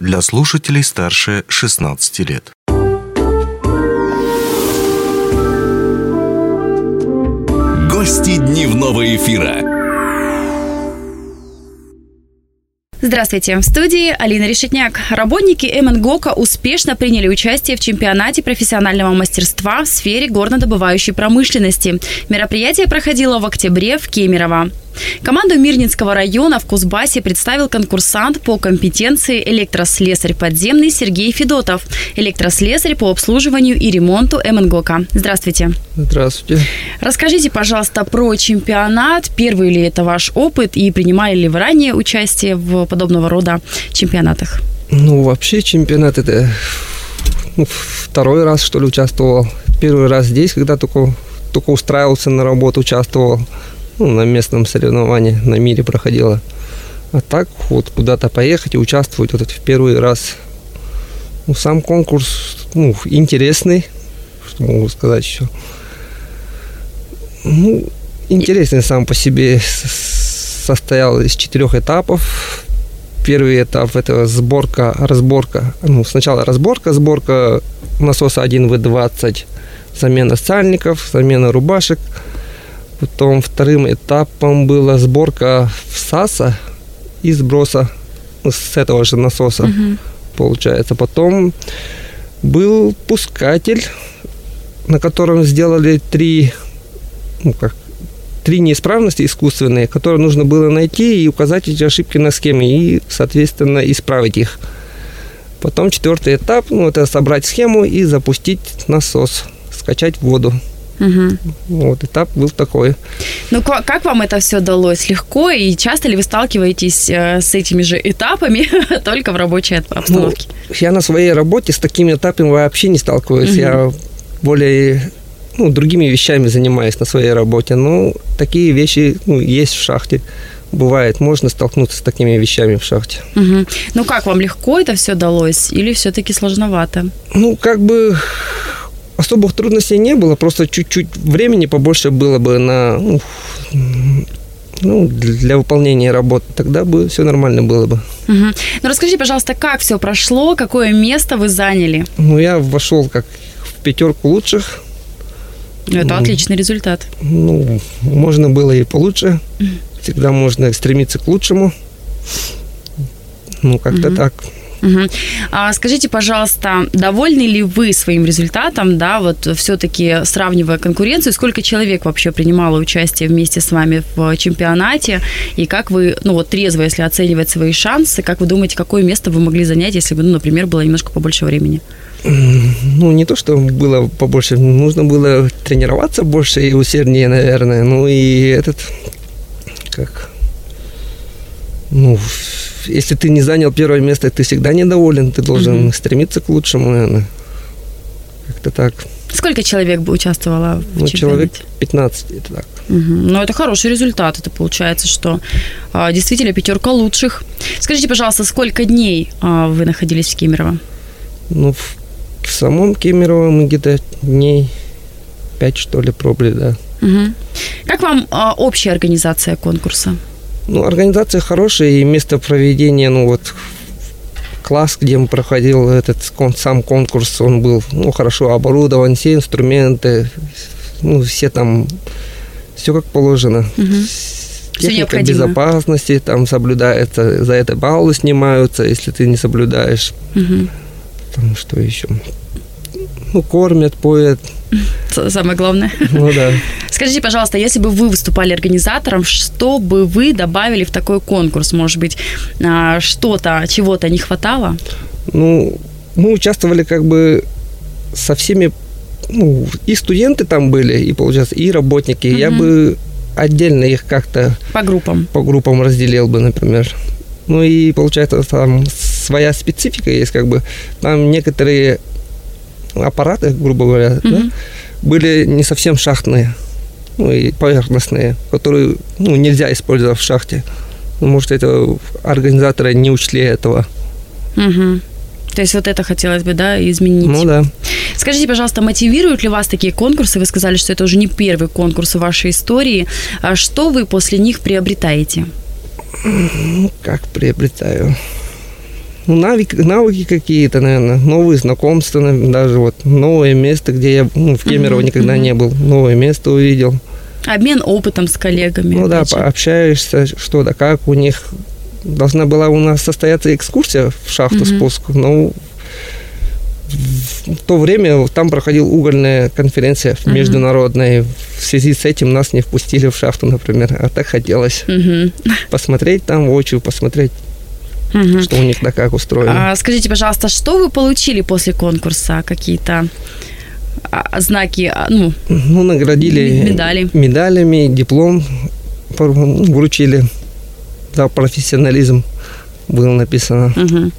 для слушателей старше 16 лет. Гости дневного эфира. Здравствуйте. В студии Алина Решетняк. Работники МНГОКа успешно приняли участие в чемпионате профессионального мастерства в сфере горнодобывающей промышленности. Мероприятие проходило в октябре в Кемерово. Команду Мирнинского района в Кузбассе представил конкурсант по компетенции электрослесарь подземный Сергей Федотов, электрослесарь по обслуживанию и ремонту МНГОКа. Здравствуйте. Здравствуйте. Расскажите, пожалуйста, про чемпионат. Первый ли это ваш опыт и принимали ли вы ранее участие в подобного рода чемпионатах? Ну, вообще чемпионат это ну, второй раз, что ли, участвовал. Первый раз здесь, когда только, только устраивался на работу, участвовал ну, на местном соревновании на мире проходила. А так вот куда-то поехать и участвовать вот это в первый раз. Ну, сам конкурс ну, интересный, что могу сказать еще. Ну, интересный сам по себе состоял из четырех этапов. Первый этап это сборка, разборка. Ну, сначала разборка, сборка насоса 1В20, замена сальников, замена рубашек – Потом вторым этапом была сборка всаса и сброса с этого же насоса, угу. получается. Потом был пускатель, на котором сделали три, ну как, три неисправности искусственные, которые нужно было найти и указать эти ошибки на схеме и, соответственно, исправить их. Потом четвертый этап, ну, это собрать схему и запустить насос, скачать воду. Угу. Вот этап был такой. Ну, как вам это все далось? Легко? И часто ли вы сталкиваетесь э, с этими же этапами только в рабочей обстановке? Ну, я на своей работе с такими этапами вообще не сталкиваюсь. Угу. Я более ну, другими вещами занимаюсь на своей работе. Но такие вещи ну, есть в шахте бывает, можно столкнуться с такими вещами в шахте. Угу. Ну как вам легко это все далось или все-таки сложновато? Ну как бы особых трудностей не было, просто чуть-чуть времени побольше было бы на ну, ну, для выполнения работы, тогда бы все нормально было бы. Угу. Ну расскажи, пожалуйста, как все прошло, какое место вы заняли? Ну, я вошел как в пятерку лучших. Это ну, отличный результат. Ну, можно было и получше. Всегда можно стремиться к лучшему. Ну, как-то угу. так. Угу. А скажите, пожалуйста, довольны ли вы своим результатом, да, вот все-таки сравнивая конкуренцию, сколько человек вообще принимало участие вместе с вами в чемпионате, и как вы, ну вот трезво, если оценивать свои шансы, как вы думаете, какое место вы могли занять, если бы, ну, например, было немножко побольше времени? Ну, не то, что было побольше, нужно было тренироваться больше и усерднее, наверное, ну и этот, как, ну, если ты не занял первое место, ты всегда недоволен, ты должен угу. стремиться к лучшему, наверное. Как-то так. Сколько человек бы участвовало в ну, человек 15, это так. Угу. Ну, это хороший результат. Это получается, что а, действительно пятерка лучших. Скажите, пожалуйста, сколько дней а, вы находились в Кемерово? Ну, в, в самом Кемерово мы где-то дней пять, что ли, пробовали, да. Угу. Как вам а, общая организация конкурса? Ну, организация хорошая, и место проведения, ну, вот класс, где мы проходил этот сам конкурс, он был ну, хорошо оборудован, все инструменты, ну, все там, все как положено. Угу. Техника безопасности там соблюдается, за это баллы снимаются, если ты не соблюдаешь. Угу. Там что еще? Ну, кормят, поят. Самое главное. Ну да. Скажите, пожалуйста, если бы вы выступали организатором, что бы вы добавили в такой конкурс? Может быть, а, что-то, чего-то не хватало? Ну, мы участвовали как бы со всеми, ну, и студенты там были, и, получается, и работники. Угу. Я бы отдельно их как-то... По группам. По группам разделил бы, например. Ну и получается там своя специфика есть, как бы там некоторые аппараты, грубо говоря, mm да, были не совсем шахтные, ну и поверхностные, которые ну, нельзя использовать в шахте. Ну, может, это организаторы не учли этого. Угу. То есть вот это хотелось бы, да, изменить. Ну да. Скажите, пожалуйста, мотивируют ли вас такие конкурсы? Вы сказали, что это уже не первый конкурс в вашей истории. А что вы после них приобретаете? Ну, как приобретаю? Ну, навыки, навыки какие-то, наверное, новые знакомства, даже вот новое место, где я ну, в Кемерово Мгм, никогда не был, новое место увидел. Обмен опытом с коллегами. Ну да, пообщаешься, что да как у них. Должна была у нас состояться экскурсия в шахту Мгм. спуск, но в то время там проходила угольная конференция Мгм. международная. В связи с этим нас не впустили в шахту, например. А так хотелось Мгм. посмотреть там воочию, посмотреть, Мгм. что у них да как устроено. А, скажите, пожалуйста, что вы получили после конкурса? Какие-то а, знаки, а, ну, Ну, наградили медали. медалями, диплом ну, вручили за профессионализм было написано. мгм.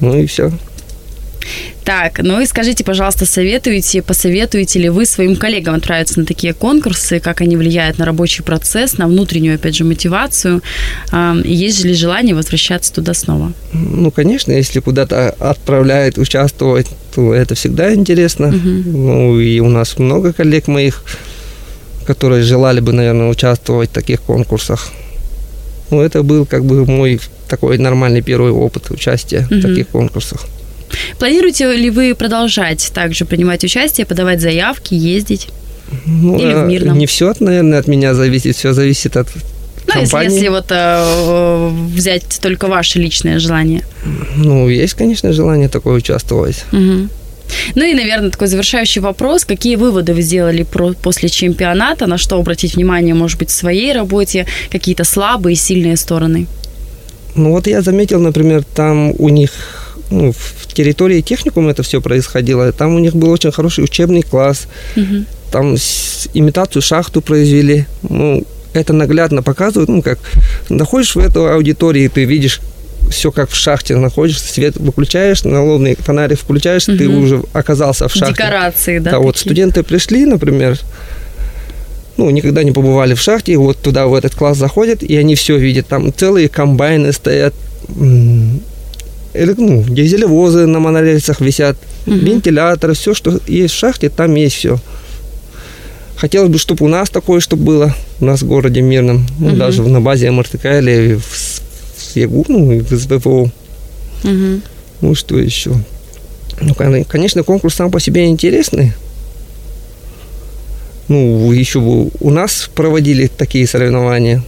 Ну и все. Так, ну и скажите, пожалуйста, советуете, посоветуете ли вы своим коллегам отправиться на такие конкурсы, как они влияют на рабочий процесс, на внутреннюю, опять же, мотивацию? Есть ли желание возвращаться туда снова? Ну, конечно, если куда-то отправляют участвовать, то это всегда интересно. Мгм. Ну, и у нас много коллег моих, которые желали бы, наверное, участвовать в таких конкурсах. Ну, это был как бы мой такой нормальный первый опыт участия Мгм. в таких конкурсах. Планируете ли вы продолжать также принимать участие, подавать заявки, ездить? Ну, Или в а мирном? Не все, наверное, от меня зависит, все зависит от Ну, если, компании. если вот э, взять только ваше личное желание. Ну, есть, конечно, желание такое участвовать. Мгм. Ну и, наверное, такой завершающий вопрос. Какие выводы вы сделали про, после чемпионата? На что обратить внимание, может быть, в своей работе? Какие-то слабые, сильные стороны? Ну вот я заметил, например, там у них ну, в территории техникума это все происходило. Там у них был очень хороший учебный класс. Мгм. Там имитацию шахту произвели. Ну, это наглядно показывает, ну, как находишь в эту аудитории, ты видишь все как в шахте находишься, свет выключаешь, налобный фонарик включаешь, ты Мгм. уже оказался в шахте. Декорации, да? Да, вот такие? студенты пришли, например, ну, никогда не побывали в шахте, вот туда, в этот класс заходят, и они все видят. Там целые комбайны стоят, ну, дизелевозы на монорельсах висят, Мгм. вентиляторы, все, что есть в шахте, там есть все. Хотелось бы, чтобы у нас такое, чтобы было, у нас в городе Мирном, ну, Мгм. даже на базе МРТК или в, в ЕГУ, ну, и в СВФО. Мгм. Ну, что еще? Ну, кон- конечно, конкурс сам по себе интересный. Ну, еще бы у нас проводили такие соревнования.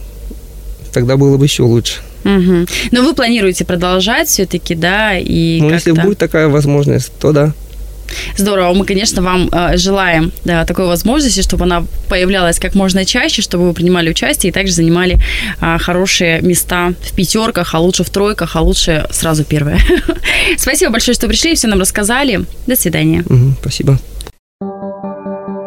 Тогда было бы еще лучше. Мгм. Но вы планируете продолжать все-таки, да? И Ну, если будет такая возможность, то да. Здорово. Мы, конечно, вам э, желаем да, такой возможности, чтобы она появлялась как можно чаще, чтобы вы принимали участие и также занимали а, хорошие места в пятерках, а лучше в тройках, а лучше сразу первые. Спасибо большое, что пришли и все нам рассказали. До свидания. Спасибо.